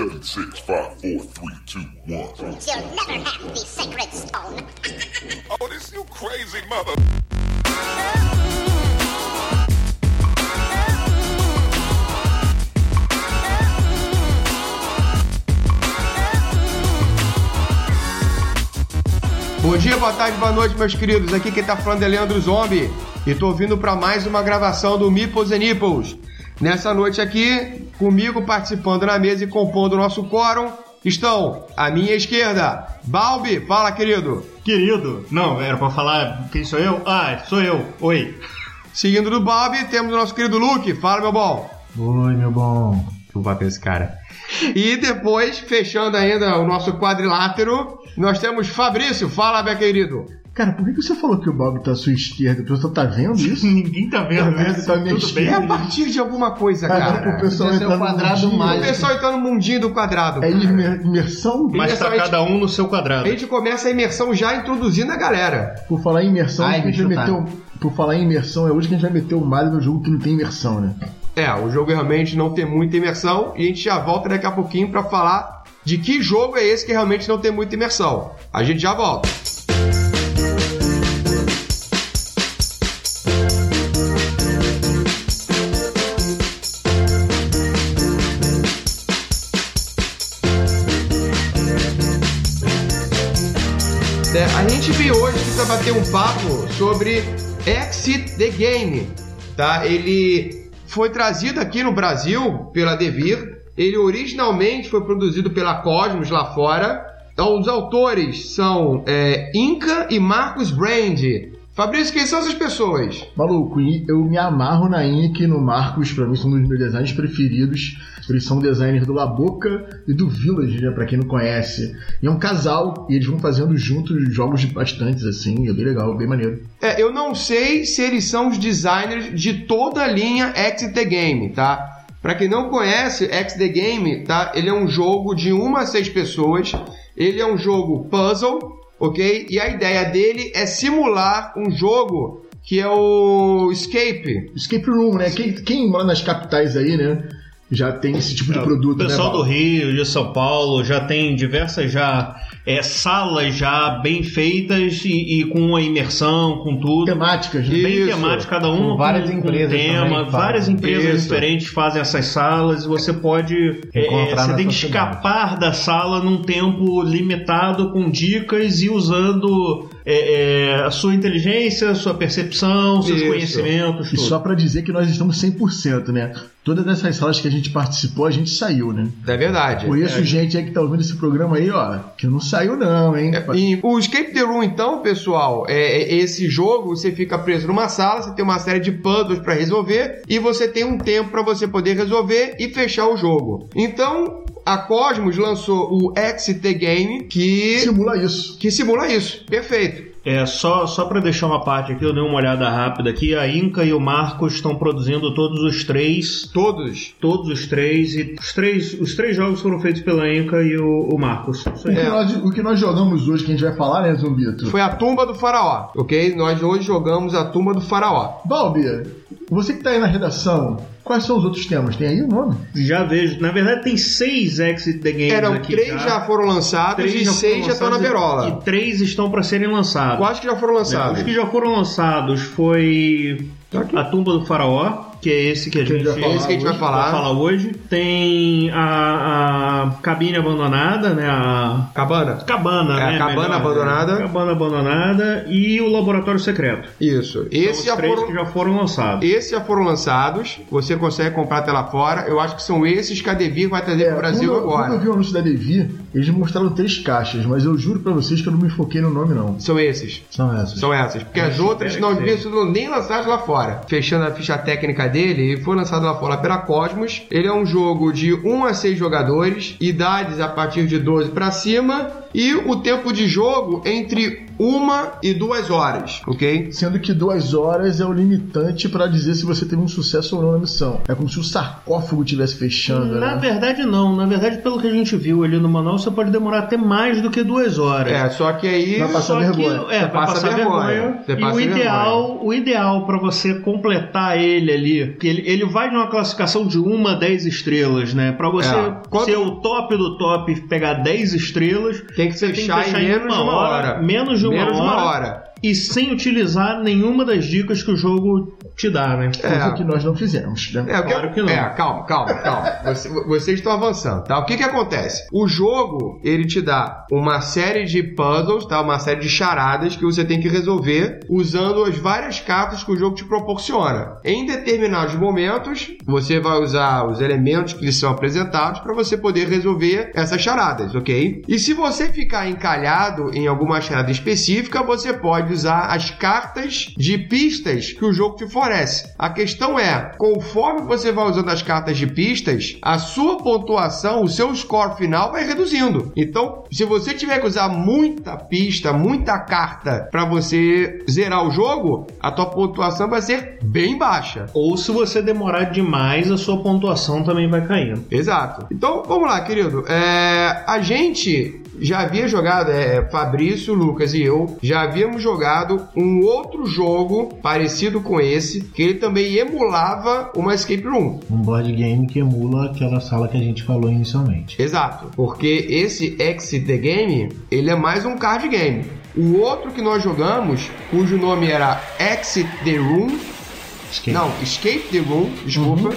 seven, six, five, four, three, two, one. You'll never have the sacred stone. Oh, this you crazy mother. Bom dia, boa tarde, boa noite, meus queridos. Aqui quem tá falando é Leandro Zombie e tô vindo para mais uma gravação do Mipos and Nipples. Nessa noite aqui, comigo participando na mesa e compondo o nosso quórum, estão à minha esquerda, Balbi, fala querido. Querido, não, era pra falar quem sou eu? Ah, sou eu. Oi. Seguindo do Balbi, temos o nosso querido Luke, fala meu bom. Oi, meu bom. Vou bater esse cara. E depois, fechando ainda o nosso quadrilátero, nós temos Fabrício, fala meu querido. Cara, por que que você falou que o Bob tá à sua esquerda? O pessoal tá vendo isso? Ninguém tá vendo, Tá né? vendo, tá Tudo mexendo. bem? É a partir de alguma coisa, Tá cara. vendo pro pessoal entrar o no quadrado mundinho? O pessoal entrando no mundinho do quadrado. É cara. imer- imersão? Mas tá Imersão, cada um no seu A quadrado. gente começa a imersão já introduzindo a galera. Por falar em imersão, Ai, a gente vai me meter o... Por falar em imersão, é hoje que a gente vai meter o Mario no jogo que não tem imersão, né? É, o jogo realmente não tem muita imersão e a gente já volta daqui a pouquinho pra falar de que jogo é esse que realmente não tem muita imersão. A gente já volta. A gente veio hoje aqui para bater um papo sobre Exit the Game, tá? Ele foi trazido aqui no Brasil pela Devir. Ele originalmente foi produzido pela Cosmos lá fora. Então, os autores são é, Inca e Marcos Brand. Fabrício, quem são essas pessoas? Maluco, eu me amarro na Ink e no Marcos, pra mim são um dos meus designs preferidos. Eles são designers do La Boca e do Village, né, pra quem não conhece. E é um casal, e eles vão fazendo juntos jogos bastantes, assim, é bem legal, bem maneiro. É, eu não sei se eles são os designers de toda a linha Exit the Game, tá? Pra quem não conhece, Exit the Game, tá? Ele é um jogo de uma a seis pessoas. Ele é um jogo puzzle, ok? E a ideia dele é simular um jogo que é o Escape. Escape Room, né? Quem, quem mora nas capitais aí, né? Já tem esse tipo de O produto, pessoal né? do? Rio, de São Paulo, já tem diversas já é, salas já bem feitas e, e com uma imersão, com tudo. Temáticas, né? Bem Isso. temática, cada um Com várias com, empresas com tema, também várias empresas Isso. diferentes fazem essas salas e você pode é, você tem que escapar da sala num tempo limitado com dicas e usando é, é, a sua inteligência, a sua percepção, seus Isso. conhecimentos, E tudo. só pra dizer que nós estamos 100%, né? Todas essas salas que a gente participou, a gente saiu, né? É verdade. Conheço gente aí que tá ouvindo esse programa aí, ó, que não saiu não, hein? É, E o Escape the Room, então, pessoal, é, é esse jogo, você fica preso numa sala, você tem uma série de puzzles pra resolver e você tem um tempo pra você poder resolver e fechar o jogo. Então, a Cosmos lançou o Exit the Game, que, Simula isso. que simula isso. Perfeito. É, só, só para deixar uma parte aqui, eu dei uma olhada rápida aqui. A Inca e o Marcos estão produzindo todos os três. Todos. Todos os três. E os três, os três jogos foram feitos pela Inca e o, o Marcos. Isso O aí. que, nós, o que nós jogamos hoje, que a gente vai falar, né, Zumbito? Foi a Tumba do Faraó, ok? Nós hoje jogamos a Tumba do Faraó. Balbi, você que tá aí na redação, quais são os outros temas? Tem aí o nome? Já vejo. Na verdade, tem seis Exit the Games Eram aqui. três já, foram lançados Três e já seis já estão na lançados berola. E três estão para serem lançados. Quais que já foram Os lançados? que já foram lançados foi Tá a Tumba do Faraó, que é esse que a gente, vai falar Esse que a gente vai hoje. falar. vai falar hoje. Tem a, a cabine abandonada, né? A Cabana. cabana, É, a né? cabana Melhor, abandonada. né? Cabana abandonada e o laboratório secreto. Isso. São Esse os já três foram que já foram lançados. Esses já foram lançados, você consegue comprar até lá fora. Eu acho que são esses que a Devir vai trazer pro Brasil É, quando, eu- Quando eu agora. vi o anúncio da Devi, eles mostraram três caixas, mas eu juro pra vocês que eu não me foquei no nome, não. São esses. São essas. São essas. Porque as outras não deviam sido nem lançadas lá fora. Fechando a ficha técnica dele, ele foi lançado lá fora pela Cosmos. Ele é um jogo de 1 a 6 jogadores, idades a partir de 12 para cima. E o tempo de jogo entre uma e duas horas, ok? Sendo que duas horas é o limitante pra dizer se você teve um sucesso ou não na missão. É como se o sarcófago estivesse fechando, Na né? verdade, não. Na verdade, pelo que a gente viu ali no manual, você pode demorar até mais do que duas horas. É, só que aí. Vai passar Só vergonha. Que, é, Você passa passar vergonha. vergonha. Você e o ideal, o ideal para você completar ele ali, que ele, ele vai numa classificação de 1 a 10 estrelas, né? Pra você É. Quando- ser o top do top e pegar 10 estrelas, Tem que você tem que fechar em menos de uma hora. Menos de uma Menos de hora. uma hora. E sem utilizar nenhuma das dicas que o jogo te dá, né? Coisa É. que nós não fizemos. Né? É, Claro que não. é, calma, calma, calma. Você- vocês estão avançando, tá? O que que acontece? O jogo, ele te dá uma série de puzzles, tá? Uma série de charadas que você tem que resolver usando as várias cartas que o jogo te proporciona. Em determinados momentos, você vai usar os elementos que lhe são apresentados para você poder resolver essas charadas, ok? E se você ficar encalhado em alguma charada específica, você pode usar as cartas de pistas que o jogo te fornece. A questão é, conforme você vai usando as cartas de pistas, a sua pontuação, o seu score final vai reduzindo. Então, se você tiver que usar muita pista, muita carta para você zerar o jogo, a tua pontuação vai ser bem baixa. Ou se você demorar demais, a sua pontuação também vai caindo. Exato. Então, vamos lá, querido. É, a gente já havia jogado, é, Fabrício, Lucas e eu, já havíamos jogado um outro jogo parecido com esse, que ele também emulava uma escape room. Um board game que emula aquela sala que a gente falou inicialmente. Exato. Porque esse Exit the Game, ele é mais um card game. O outro que nós jogamos, cujo nome era Exit the Room, Escape. Não, Escape the Room, desculpa.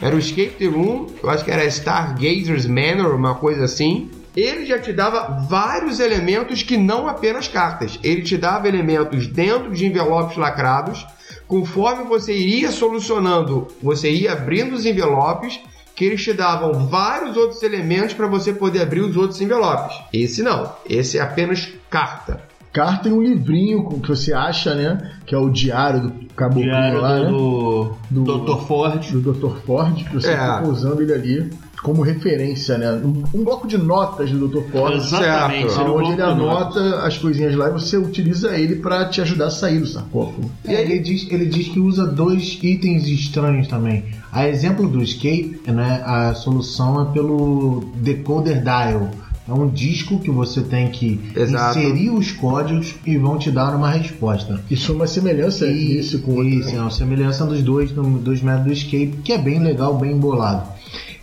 Era o Escape the Room, eu acho que era Stargazer's Manor, uma coisa assim. Ele já te dava vários elementos que não apenas cartas. Ele te dava elementos dentro de envelopes lacrados. Conforme você iria solucionando, você ia abrindo os envelopes, que eles te davam vários outros elementos para você poder abrir os outros envelopes. Esse não, esse é apenas carta. Carta e um livrinho com- que você acha, né? Que é o diário do caboclo Diário lá, né? do, Do- do Dr. Ford. do Dr. Ford, que você É. fica usando ele ali como referência, né? Um, um bloco de notas do Dr. Ford. Exatamente. Certo. um Onde ele notas. anota as coisinhas lá e você utiliza ele pra te ajudar a sair do sarcófago. E aí ele diz, ele diz que usa dois itens estranhos também. A exemplo do escape, né, a solução é pelo decoder dial. É um disco que você tem que Exato. inserir os códigos e vão te dar uma resposta. Isso é uma semelhança E- nisso com outro. Isso, é uma semelhança dos dois, no- dos métodos escape, que é bem legal, bem embolado.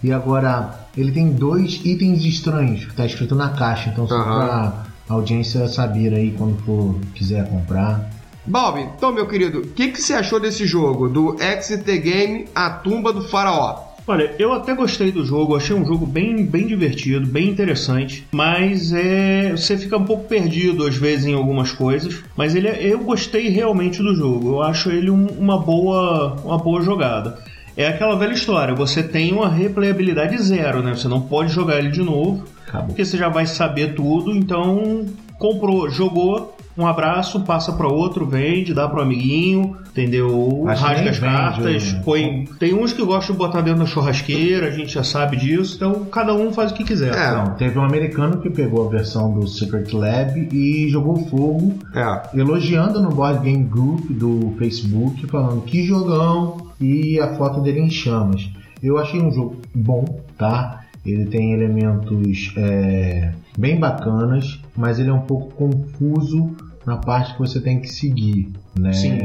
E agora, ele tem dois itens estranhos, que está escrito na caixa, então só Aham. pra audiência saber aí quando for quiser comprar. Balbi, então, meu querido, o que, que você achou desse jogo? Do Exit the Game, A Tumba do Faraó? Olha, eu até gostei do jogo, achei um jogo bem, bem divertido, bem interessante, mas é, você fica um pouco perdido às vezes em algumas coisas, mas ele é- eu gostei realmente do jogo, eu acho ele um- uma, boa, uma boa jogada. É aquela velha história, você tem uma replayabilidade zero, né? Você não pode jogar ele de novo, Acabou. porque você já vai saber tudo, então comprou, jogou, um abraço, passa para outro, vende, dá pro amiguinho, entendeu? Acho Rasga as vende, cartas, né? põe. Tem uns que gostam de botar dentro da churrasqueira, a gente já sabe disso, então cada um faz o que quiser. É. Não, teve um americano que pegou a versão do Secret Lab e jogou fogo, É. elogiando no Board Game Group do Facebook, falando que jogão e a foto dele em chamas. Eu achei um jogo bom, tá? Ele tem elementos é, bem bacanas, mas ele é um pouco confuso na parte que você tem que seguir, né? Sim.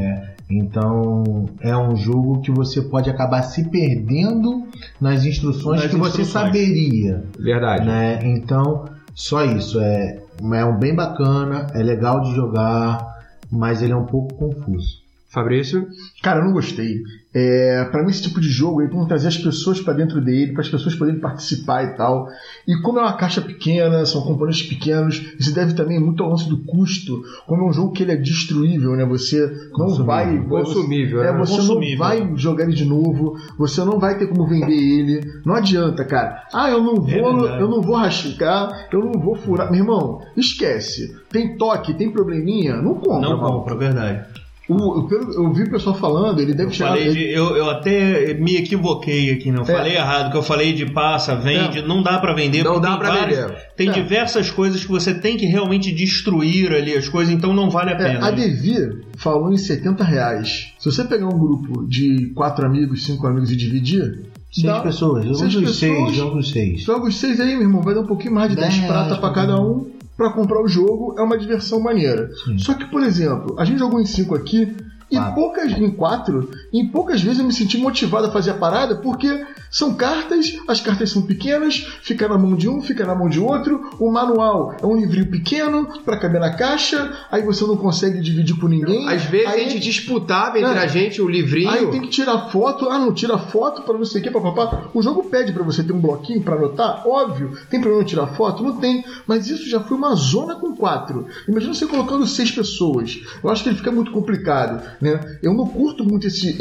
Então é um jogo que você pode acabar se perdendo nas instruções Nas que você instruções. saberia Verdade. né? Então, só isso. É, é um bem bacana, é legal de jogar, mas ele é um pouco confuso. Fabrício? Cara, eu não gostei. É, para mim, esse tipo de jogo aí, vamos trazer as pessoas pra dentro dele, para as pessoas poderem participar e tal. E como é uma caixa pequena, são componentes pequenos, isso deve também muito ao lance do custo. Como é um jogo que ele é destruível, né? Você não Consumível. vai. Consumível, É, né? você Consumível. não vai jogar ele de novo, você não vai ter como vender ele. Não adianta, cara. Ah, eu não vou, verdade. eu não vou rasgar, eu não vou furar. Meu irmão, esquece. Tem toque, tem probleminha, não compra. Não mano. compra, verdade. O, eu, eu vi o pessoal falando, ele deve Eu, chegar. falei ele- de- eu, eu até me equivoquei aqui, não É. falei errado, que eu falei de passa, vende, não dá pra vender. Não dá várias- vender. Tem É. diversas coisas que você tem que realmente destruir ali as coisas, então não vale a É, pena. a Devir falou em 70 reais. Se você pegar um grupo de quatro amigos, cinco amigos e dividir, Seis dá- pessoas, jogos seis pessoas, seis, jogos seis. Joga os seis aí, meu irmão, vai dar um pouquinho mais de 10 Dez prata pra cada cada um pra comprar o jogo. É uma diversão maneira. Sim. Só que, por exemplo, a gente jogou em cinco aqui. E poucas, em quatro, em poucas vezes eu me senti motivado a fazer a parada, porque são cartas, as cartas são pequenas, fica na mão de um, fica na mão de outro. O manual é um livrinho pequeno pra caber na caixa, aí você não consegue dividir com ninguém. Às vezes aí a gente disputava entre É. a gente o livrinho. Aí tem que tirar foto, ah, não tira foto pra não sei o que, papapá. O jogo pede pra você ter um bloquinho pra anotar, óbvio. Tem problema tirar foto? Não tem. Mas isso já foi uma zona com quatro. Imagina você colocando seis pessoas. Eu acho que ele fica muito complicado, né? Eu não curto muito esse,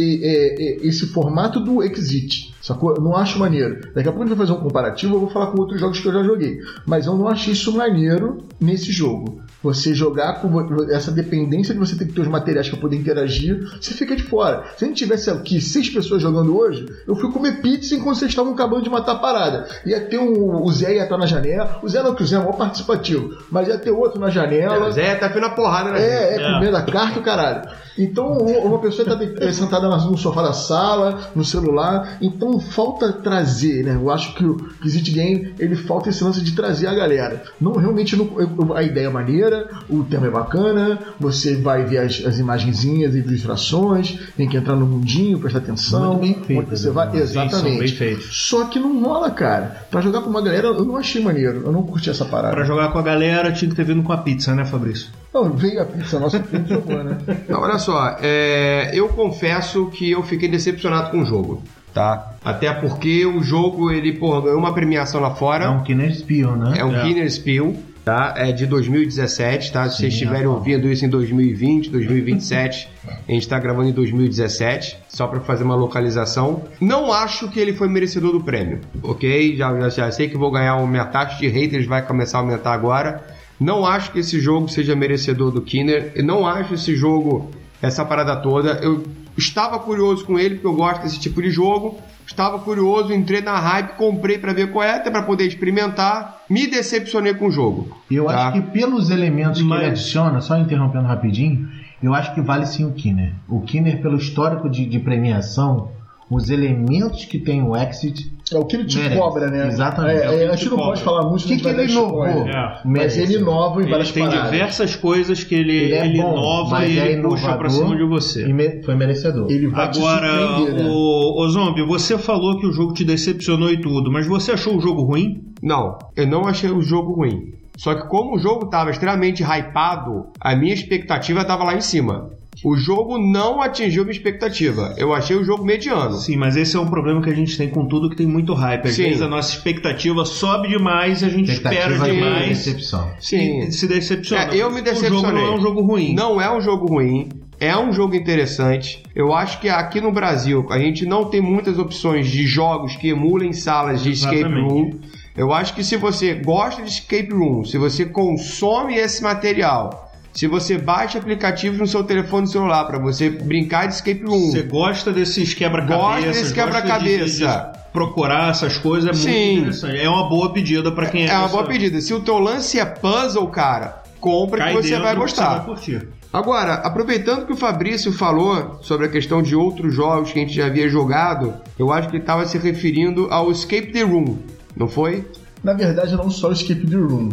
esse formato do Exit, sacou? Eu não acho maneiro. Daqui a pouco a gente vai fazer um comparativo, eu vou falar com outros jogos que eu já joguei. Mas eu não achei isso maneiro nesse jogo. Você jogar com essa dependência de você ter que ter os materiais para poder interagir, você fica de fora. Se a gente tivesse aqui seis pessoas jogando hoje, eu fui comer pizza enquanto vocês estavam acabando de matar a parada. Ia ter um. O Zé ia estar na janela. O Zé não, que o Zé é maior participativo. Mas ia ter outro na janela. É, Zé tá vindo a porrada, né? É, é, É. comendo a carta, o caralho. Então, uma pessoa está sentada no sofá da sala, no celular. Então, falta trazer, né? Eu acho que o Exit Game, ele falta esse lance de trazer a galera. Não, realmente, não- a ideia é maneira, o tema é bacana, você vai ver as, as imagenzinhas e ilustrações, tem que entrar no mundinho, prestar atenção. Muito bem feito, você vai, né? Sim, exatamente. bem. Só que não rola, cara. Pra jogar com uma galera, eu não achei maneiro. Eu não curti essa parada. Pra jogar com a galera tinha que ter vindo com a pizza, né, Fabrício? Não, veio a pizza nossa que a gente jogou, né? Não, olha só, é, eu confesso que eu fiquei decepcionado com o jogo, tá? Até porque o jogo, ele, porra, ganhou uma premiação lá fora. É um Killer Spion, né? É um É. Killer Spiel, tá? É de 2017, tá? Se vocês estiverem é. ouvindo isso em 2020, 2027, a gente tá gravando em 2017, só pra fazer uma localização. Não acho que ele foi merecedor do prêmio, ok? Já, já, já sei que vou ganhar minha taxa de haters, vai começar a aumentar agora. Não acho que esse jogo seja merecedor do Kinner. Não acho esse jogo, essa parada toda. Eu estava curioso com ele, porque eu gosto desse tipo de jogo. Estava curioso, entrei na hype, comprei pra ver qual é, até pra poder experimentar. Me decepcionei com o jogo. Eu tá? acho que pelos elementos que Mas- ele adiciona, só interrompendo rapidinho, eu acho que vale sim o Kinner. O Kinner, pelo histórico de, de premiação, os elementos que tem o Exit, É o que ele te Merece. cobra, né? Exatamente. É, É é, a te gente não cobra. pode falar muito o que, que ele inovou? É. Mas ele inova em Ele várias tem paradas. diversas coisas que ele, Ele é ele bom, inova e é ele puxa pra inovador cima de você. E me- foi merecedor. Ele vai te Agora, surpreender, né? o, o Zombie, você falou que o jogo te decepcionou e tudo, mas você achou o jogo ruim? Não, eu não achei o jogo ruim. Só que como o jogo estava extremamente hypado, a minha expectativa estava lá em cima. O jogo não atingiu minha expectativa. Eu achei o jogo mediano. Sim, mas esse é um problema que a gente tem com tudo que tem muito hype. Às Sim. vezes a nossa expectativa sobe demais e a gente espera de demais decepção. Sim. e se decepciona. É, eu me O jogo decepcionei. não é um jogo ruim. Não é um jogo ruim. É um jogo interessante. Eu acho que aqui no Brasil a gente não tem muitas opções de jogos que emulem salas de escape Exatamente. room. Eu acho que se você gosta de escape room, se você consome esse material, se você baixa aplicativos no seu telefone celular para você brincar de escape room, Você gosta desses quebra-cabeças? Gosta desse quebra-cabeça. de- de Procurar essas coisas é Sim. muito interessante. É uma boa pedida pra quem é. é uma boa pedida. Se o teu lance é puzzle, cara, compra Cai que você vai que gostar. vai curtir. Agora, aproveitando que o Fabrício falou sobre a questão de outros jogos que a gente já havia jogado, eu acho que ele estava se referindo ao Escape the Room, não foi? Na verdade, não só o Escape the Room.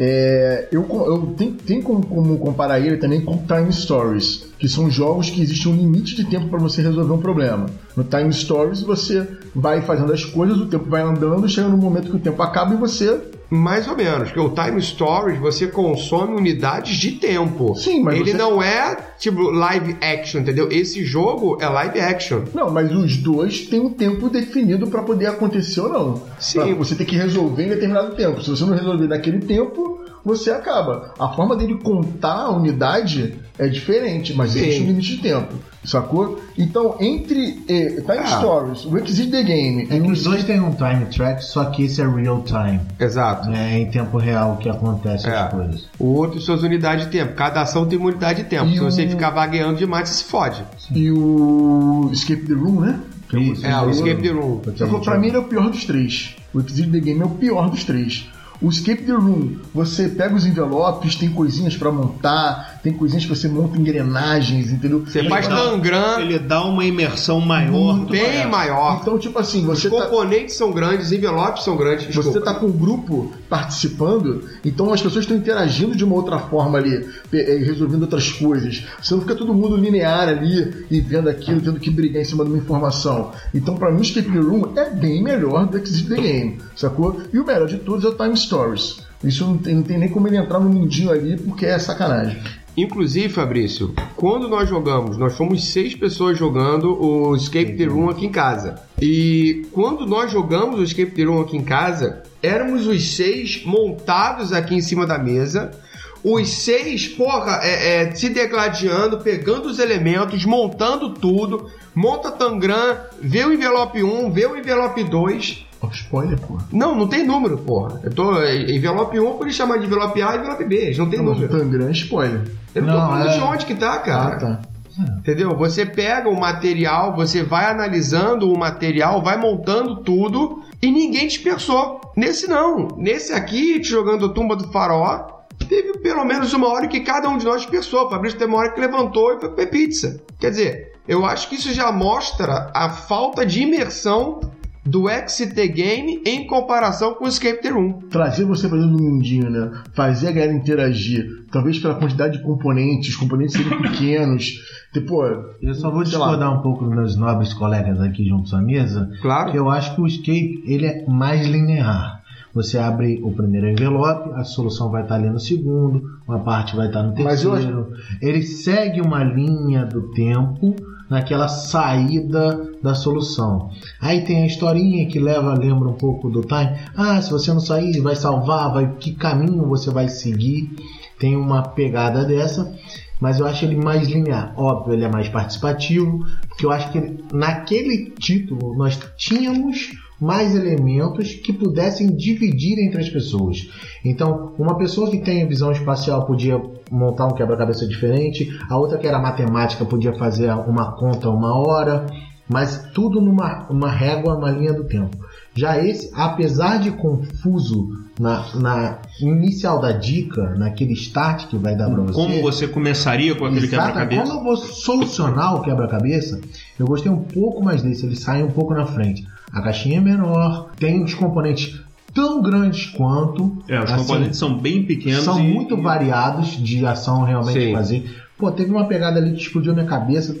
É, eu eu tenho, tem como, como comparar ele também com Time Stories, que são jogos que existe um limite de tempo para você resolver um problema. No Time Stories, você vai fazendo as coisas, o tempo vai andando, chega no momento que o tempo acaba e você Mais ou menos, porque o Time Stories você consome unidades de tempo. Sim, mas Ele você- não é tipo live action, entendeu? Esse jogo é live action. Não, mas os dois têm um tempo definido para poder acontecer ou não. Sim. Pra você tem que resolver em determinado tempo. Se você não resolver naquele tempo, você acaba. A forma dele contar a unidade é diferente, mas Sim. existe um limite de tempo, sacou? Então, entre eh, Time Ah. Stories, o Exit the Game É e que os dois têm um time track, só que esse é real time. Exato. É em tempo real que acontece É. as coisas. O outro, suas unidades de tempo. Cada ação tem uma unidade de tempo. E Se você o- ficar vagueando demais, você se fode. e o Escape the Room, né? Que é o você Escape the. Room. Pra mim ele é o pior dos três. O Exit the Game é o pior dos três. O Escape the Room, você pega os envelopes, tem coisinhas pra montar, tem coisinhas que você monta engrenagens, entendeu? Você faz dá- tangram Ele dá uma imersão maior. bem maior. Então, tipo assim, você Os tá, componentes são grandes, os envelopes são grandes. você desculpa. tá com um grupo participando, então as pessoas estão interagindo de uma outra forma ali, eh, resolvendo outras coisas. Você não fica todo mundo linear ali e vendo aquilo, tendo que brigar em cima de uma informação. Então, pra mim, o Escape the Room é bem melhor do que Exit the Game, sacou? E o melhor de todos é o Time Stories. Isso não tem, não tem nem como ele entrar no mundinho ali, porque é sacanagem. Inclusive, Fabrício, quando nós jogamos, nós fomos seis pessoas jogando o Escape the Room aqui em casa. E quando nós jogamos o Escape the Room aqui em casa, éramos os seis montados aqui em cima da mesa. Os seis, porra, é, é, se degladiando, pegando os elementos, montando tudo. Monta Tangram, vê o envelope 1, vê o envelope 2. Ó, spoiler, porra. Não, não tem número, porra. Eu tô. é, Envelope 1 por ele chamar de envelope A e envelope B. Não tem Não, o número. Tangram é spoiler. Eu não, tô Não, falando é- de onde que tá, cara. Ah, tá. Entendeu? Você pega o material, você vai analisando o material, vai montando tudo e ninguém dispersou. Nesse não. Nesse aqui, te jogando a tumba do faraó, teve pelo menos uma hora que cada um de nós dispersou. O Fabrício teve uma hora que levantou e foi comer pizza. Quer dizer, eu acho que isso já mostra a falta de imersão do XT Game em comparação com o Escape the Room. trazer você pra dentro do mundinho, né? Fazer a galera interagir. Talvez pela quantidade de componentes, os componentes serem pequenos. Tipo, Eu só vou discordar um pouco dos meus nobres colegas aqui juntos à mesa, Claro. que eu acho que o escape ele é mais linear. Você abre o primeiro envelope, a solução vai estar ali no segundo, uma parte vai estar no Mas eu terceiro. Ele segue uma linha do tempo naquela saída da solução. Aí tem a historinha que leva, lembra um pouco do time. Ah, se você não sair, vai salvar, vai que caminho você vai seguir. Tem uma pegada dessa mas eu acho ele mais linear. Óbvio, ele é mais participativo, porque eu acho que ele- naquele título nós tínhamos mais elementos que pudessem dividir entre as pessoas. Então, uma pessoa que tem visão espacial podia montar um quebra-cabeça diferente, a outra que era matemática podia fazer uma conta uma hora, mas tudo numa uma régua, uma linha do tempo. Já esse, apesar de confuso na, na inicial da dica, naquele start que vai dar para você. Como você começaria com aquele quebra-cabeça? Quando eu vou solucionar o quebra-cabeça, eu gostei um pouco mais desse, ele sai um pouco na frente. A caixinha é menor, tem os componentes tão grandes quanto. É, os assim, componentes são bem pequenos são e- muito variados de ação realmente Sim. fazer. Pô, teve uma pegada ali que explodiu minha cabeça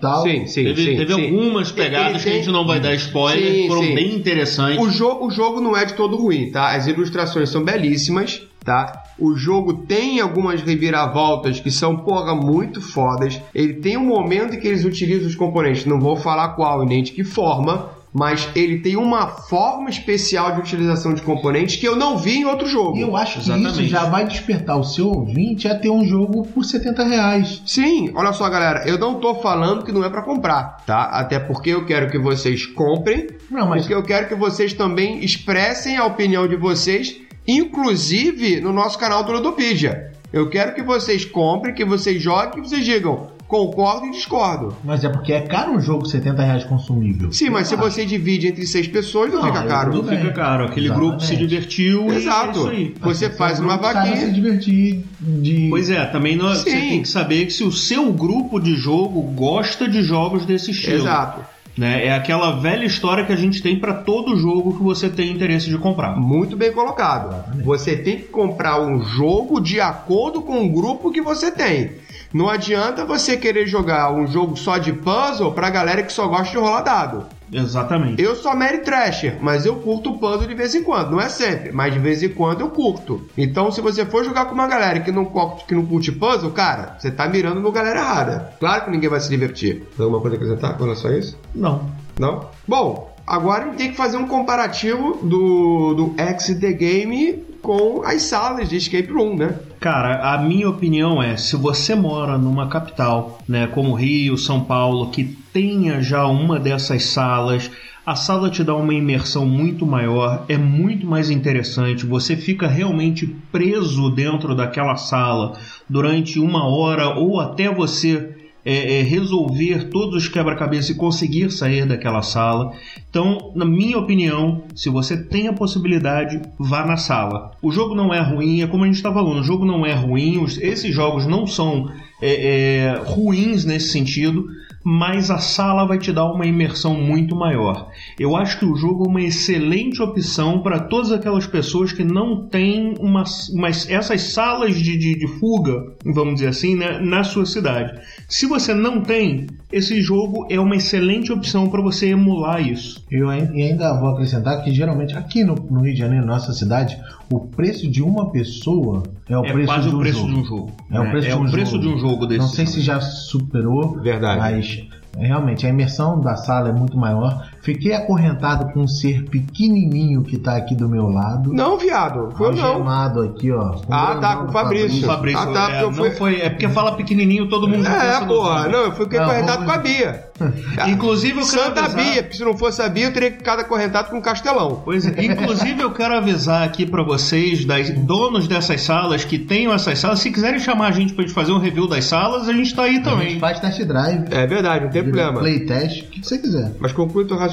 tal. Sim, sim, Teve, sim. teve sim. algumas pegadas que a gente não vai dar spoiler, Sim, que foram sim. bem interessantes. O, jo o jogo não é de todo ruim, tá? As ilustrações são belíssimas, tá? O jogo tem algumas reviravoltas que são, porra, muito fodas. Ele tem um momento em que eles utilizam os componentes, não vou falar qual e nem de que forma, mas ele tem uma forma especial de utilização de componentes que eu não vi em outro jogo. E eu acho que Exatamente. isso já vai despertar o seu ouvinte a ter um jogo por 70 reais. Sim, olha só, galera, eu não tô falando que não é pra comprar, tá? Até porque eu quero que vocês comprem, Não, mas porque eu quero que vocês também expressem a opinião de vocês, inclusive no nosso canal do Ludopedia. Eu quero que vocês comprem, que vocês joguem, que vocês digam concordo e discordo. Mas é porque é caro um jogo 70 reais consumível. Sim, mas se você divide entre seis pessoas, não, Não, fica caro. bem. Fica caro. Aquele Exatamente. grupo se divertiu e Exato. é isso aí. Você faz uma Sabe se vaquinha. divertir de. Pois é, também nós- você tem que saber que se o seu grupo de jogo gosta de jogos desse estilo. Exato. Né? É aquela velha história que a gente tem para todo jogo que você tem interesse de comprar. Muito bem colocado. Você tem que comprar um jogo de acordo com o grupo que você tem. Não adianta você querer jogar um jogo só de puzzle pra galera que só gosta de rolar dado. Exatamente. Eu sou Mary Trasher, mas eu curto puzzle de vez em quando. Não é sempre, mas de vez em quando eu curto. Então, se você for jogar com uma galera que não, curte- que não curte puzzle, cara, você tá mirando no galera errada. Claro que ninguém vai se divertir. Tem alguma coisa a acrescentar com relação a isso? Não. Não? Bom, agora a gente tem que fazer um comparativo do, do X The Game com as salas de escape room, né? Cara, a minha opinião é, se você mora numa capital, né, como Rio, São Paulo, que tenha já uma dessas salas, a sala te dá uma imersão muito maior, é muito mais interessante, você fica realmente preso dentro daquela sala durante uma hora ou até você é, é, resolver todos os quebra-cabeças e conseguir sair daquela sala. Então, na minha opinião, se você tem a possibilidade, vá na sala. O jogo não é ruim, é como a gente está falando, o jogo não é ruim, esses jogos não são é, é, ruins nesse sentido, mas a sala vai te dar uma imersão muito maior. Eu acho que o jogo é uma excelente opção para todas aquelas pessoas que não têm umas, umas- essas salas de, de, de fuga, vamos dizer assim, né, na sua cidade. Se você não tem, esse jogo é uma excelente opção para você emular isso. Eu e ainda vou acrescentar que geralmente aqui no, no Rio de Janeiro, nossa cidade, o preço de uma pessoa é o é preço, quase de, o um preço jogo. de um jogo. É o né? preço, É de, um o preço jogo. de um jogo desse. Não sei se já superou, Verdade. mas realmente a imersão da sala é muito maior. Fiquei acorrentado com um ser pequenininho que tá aqui do meu lado. Não, viado, foi eu não. Algemado aqui, ó. com Ah, tá, com o Fabrício. Fabrício, Ah, tá, é, porque eu não fui- foi, é porque fala pequenininho, todo mundo É, porra, não, eu fui Não, acorrentado vamos- com a Bia. Inclusive, eu quero Santa avisar- Bia, porque se não fosse a Bia, eu teria ficado acorrentado com um castelão. Pois é, inclusive eu quero avisar aqui pra vocês, das, donos dessas salas que tenham essas salas, se quiserem chamar a gente pra gente fazer um review das salas, a gente tá aí A gente também. faz test drive, É verdade, não tem problema. playtest, o que você quiser. Mas conclui teu raciocínio.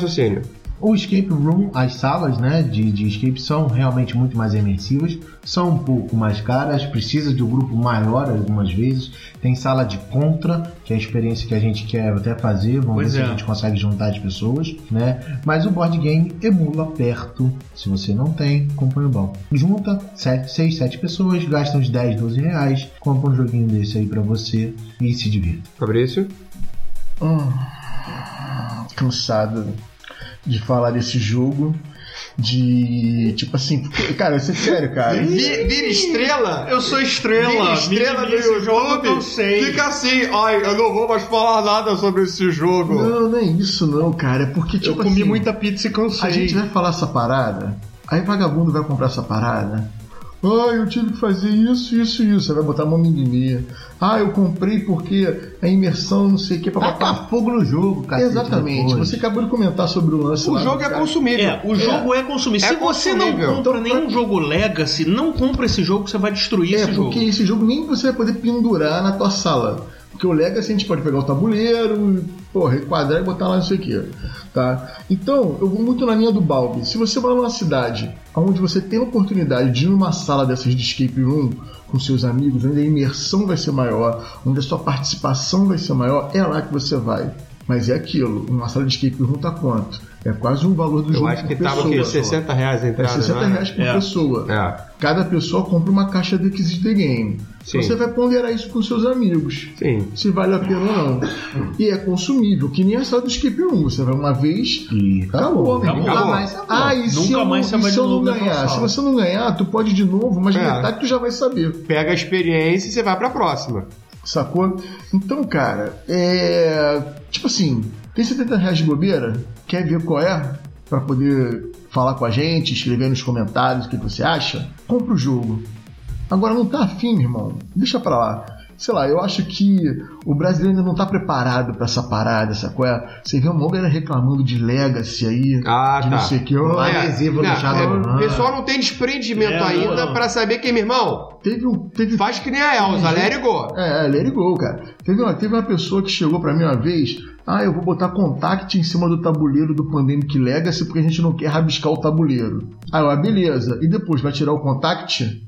O escape room, as salas né, de, de escape são realmente muito mais imersivas, são um pouco mais caras, precisa de um grupo maior algumas vezes. Tem sala de contra, que é a experiência que a gente quer até fazer, vamos Pois ver se é. a gente consegue juntar as pessoas, né? Mas o board game emula perto. Se você não tem, compra no balcão. Junta 6, 7 pessoas, gasta uns 10, 12 reais, compra um joguinho desse aí pra você e se divirta. Fabrício? cansado de falar desse jogo. De. Tipo assim, porque, cara, isso é sério, cara. Vi- Vira estrela? Eu sou estrela, Vira estrela do Mimimi, esse jogo eu sei. Fica assim, ai, eu não vou mais falar nada sobre esse jogo. Não, não é isso não, cara. É porque, Eu tipo comi assim, muita pizza e cansei. A gente vai falar essa parada, aí vagabundo vai comprar essa parada. Ah, eu tive que fazer isso, isso e isso. Você vai botar uma mimimi. Ah, eu comprei porque a imersão, não sei o que, Taca papapá. fogo no jogo, cara. Exatamente. Você acabou de comentar sobre o lance O lá. jogo é cara. consumível. É, o jogo é, consumível. É Se você não consumível. compra Então, nenhum pra- jogo Legacy, não compra esse jogo que você vai destruir É, esse porque jogo. esse jogo nem você vai poder pendurar na tua sala. Porque o Legacy a gente pode pegar o tabuleiro, porra, enquadrar e botar lá não sei o que. Tá? Então, eu vou muito na linha do Balbi. Se você mora numa cidade onde você tem a oportunidade de ir numa sala dessas de escape room com seus amigos, onde a imersão vai ser maior, onde a sua participação vai ser maior, é lá que você vai. Mas é aquilo, uma sala de escape room tá quanto? É quase um valor do Eu jogo acho que por tava o pessoa. quê? 60 reais a É entrada, 60 não é? reais por É. pessoa. É. Cada pessoa compra uma caixa de Exit the Game. Sim. Você vai ponderar isso com seus amigos. Sim. Se vale a pena ou não. E é consumível, que nem a sala do Skip Room. Você vai uma vez E acabou. acabou. Nunca mais. Ah, e se eu, não- mais você e se eu não ganhar? Se você não ganhar, tu pode de novo, mas É. metade tu já vai saber. Pega a experiência e você vai pra próxima. Sacou? Então, cara, é. Tipo assim, tem 70 reais de bobeira? Quer ver qual é? Pra poder falar com a gente, escrever nos comentários o que você acha? Compra o jogo. Agora não tá afim, irmão. Deixa pra lá. Sei lá, eu acho que o brasileiro ainda não tá preparado pra essa parada, sacou? É? Você vê uma galera reclamando de Legacy aí, Ah, de tá. não sei o que. ó. Mas- adesivo no não, Shadowrun. é, o pessoal não tem desprendimento É, ainda pra saber que, meu irmão, Teve um. Teve faz que nem a Elza, let it go. É, é, let it go, cara. Teve uma, teve uma pessoa que chegou pra mim uma vez, ah, eu vou botar contact em cima do tabuleiro do Pandemic Legacy porque a gente não quer rabiscar o tabuleiro. Aí eu, ah, beleza. E depois vai tirar o contact?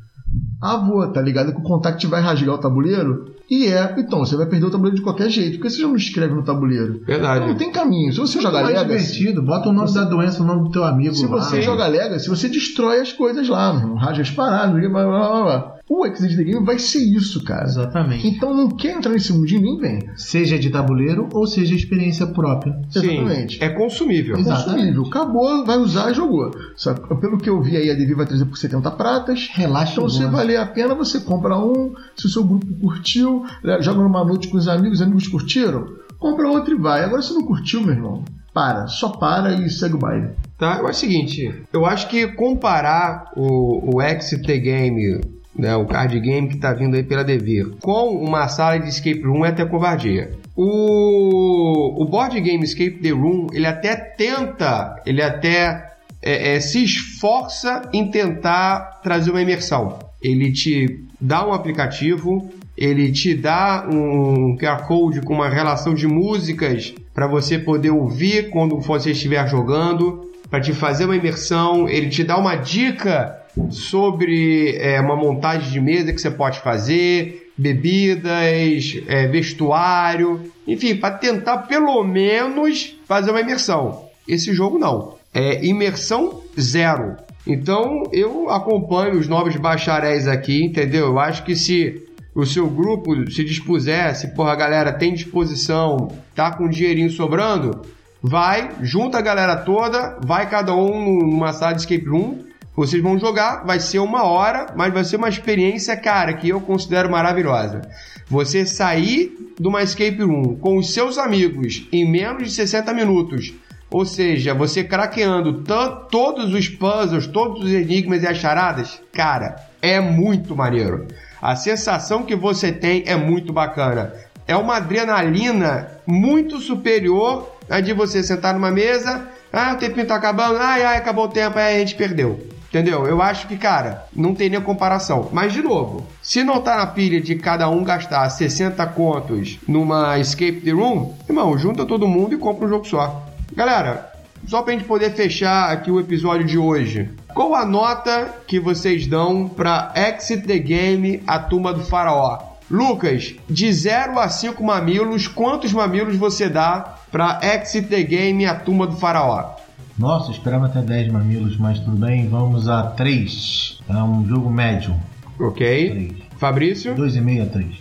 Ah, vou, tá ligado? Que o contact vai rasgar o tabuleiro? E é, então, você vai perder o tabuleiro de qualquer jeito, porque você já não escreve no tabuleiro. Verdade. Não tem caminho. Se você jogar mais Legacy, divertido. Bota o nome da doença, o nome do teu amigo se lá. você joga Legacy, você destrói as coisas lá, meu irmão. Rasga as paradas, blá, blá, blá, blá. O Exit the Game vai ser isso, cara. Exatamente. Então não quer entrar nesse mundinho, nem vem. Seja de tabuleiro ou seja experiência própria. Sim, Exatamente. é consumível. Exato. consumível. Acabou, vai usar, jogou. Só que, pelo que eu vi aí, a Devi vai trazer por 70 pratas. Relaxa Então, se valer a pena, você compra um. Se o seu grupo curtiu, joga numa noite com os amigos, os amigos curtiram, compra outro e vai. Agora se não curtiu, meu irmão, para, só para e segue o baile. Tá? Acho o seguinte, eu acho que comparar o, o XT Game, né, o card game que tá vindo aí pela Devir, com uma sala de escape room é até covardia. O, o board game Escape the Room, ele até tenta, ele até é, é, se esforça em tentar trazer uma imersão. Ele te dá um aplicativo, ele te dá um QR Code com uma relação de músicas para você poder ouvir quando você estiver jogando, para te fazer uma imersão. Ele te dá uma dica sobre é, uma montagem de mesa que você pode fazer, bebidas, é, vestuário, enfim, para tentar pelo menos fazer uma imersão. Esse jogo não. É imersão zero. Então eu acompanho os novos bacharéis aqui, entendeu? Eu acho que se o seu grupo se dispuser, se porra, a galera tem disposição, tá com um dinheirinho sobrando, vai, junta a galera toda, vai cada um numa sala de escape room, vocês vão jogar, vai ser uma hora, mas vai ser uma experiência, cara, que eu considero maravilhosa. Você sair de uma escape room com os seus amigos em menos de 60 minutos, ou seja, você craqueando todos os puzzles, todos os enigmas e as charadas, cara, é muito maneiro. A sensação que você tem é muito bacana. É uma adrenalina muito superior a de você sentar numa mesa, ah, o tempinho tá acabando, ai, ai, acabou o tempo, aí a gente perdeu. Entendeu? Eu acho que, cara, não tem nem comparação. Mas, de novo, se não tá na pilha de cada um gastar 60 contos numa Escape the Room, irmão, junta todo mundo e compra um jogo só. Galera, só pra gente poder fechar aqui o episódio de hoje. Qual a nota que vocês dão pra Exit the Game, a turma do faraó? Lucas, de 0 a 5 mamilos, quantos mamilos você dá pra Exit the Game, a turma do faraó? Nossa, esperava até 10 mamilos, mas tudo bem, vamos a 3. É um jogo médio. Ok. 3. Fabrício? 2,5 a 3.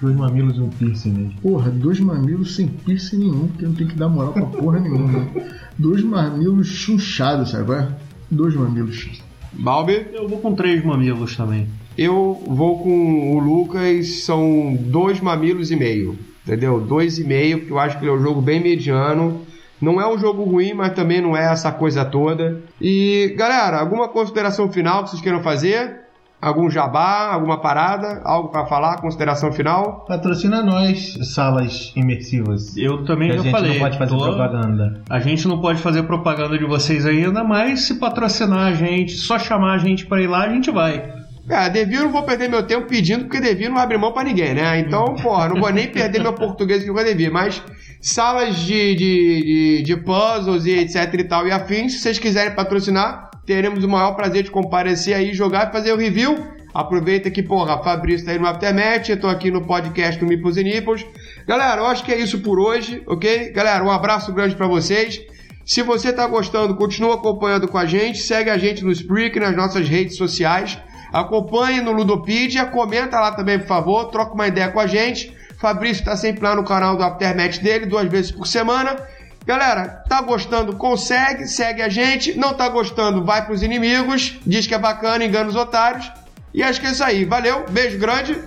Dois mamilos e um piercing mesmo. Porra, dois mamilos sem piercing nenhum, porque não tem que dar moral pra porra nenhuma. Dois mamilos chunchados, sabe? é? Dois mamilos. Balbi? Eu vou com três mamilos também. Eu vou com o Lucas, são dois mamilos e meio. Entendeu? Dois e meio, porque eu acho que ele é um jogo bem mediano. Não é um jogo ruim, mas também não é essa coisa toda. E, galera, alguma consideração final que vocês queiram fazer? Algum jabá, alguma parada, algo pra falar, consideração final? Patrocina nós, salas imersivas. Eu também Que a já gente falei. não pode fazer tô- propaganda. A gente não pode fazer propaganda de vocês ainda, mas se patrocinar a gente, só chamar a gente pra ir lá, a gente vai. Cara, Devi eu não vou perder meu tempo pedindo, porque Devi não abre mão pra ninguém, né? Então, porra, não vou nem perder meu português aqui com a Devi, mas salas de, de, de, de puzzles e etc e tal e afins, se vocês quiserem patrocinar, teremos o maior prazer de comparecer aí, jogar e fazer o review. Aproveita que, porra, Fabrício tá aí no Aftermatch, eu tô aqui no podcast do Mipos e Nippos. Galera, eu acho que é isso por hoje, ok? Galera, um abraço grande pra vocês. Se você tá gostando, continua acompanhando com a gente, segue a gente no Spreak, nas nossas redes sociais. Acompanhe no Ludopedia, comenta lá também, por favor, troca uma ideia com a gente. Fabrício tá sempre lá no canal do Aftermatch dele, duas vezes por semana. Galera, tá gostando? Consegue, segue a gente. Não tá gostando, vai pros inimigos. Diz que é bacana, engana os otários. E acho que é isso aí. Valeu, beijo grande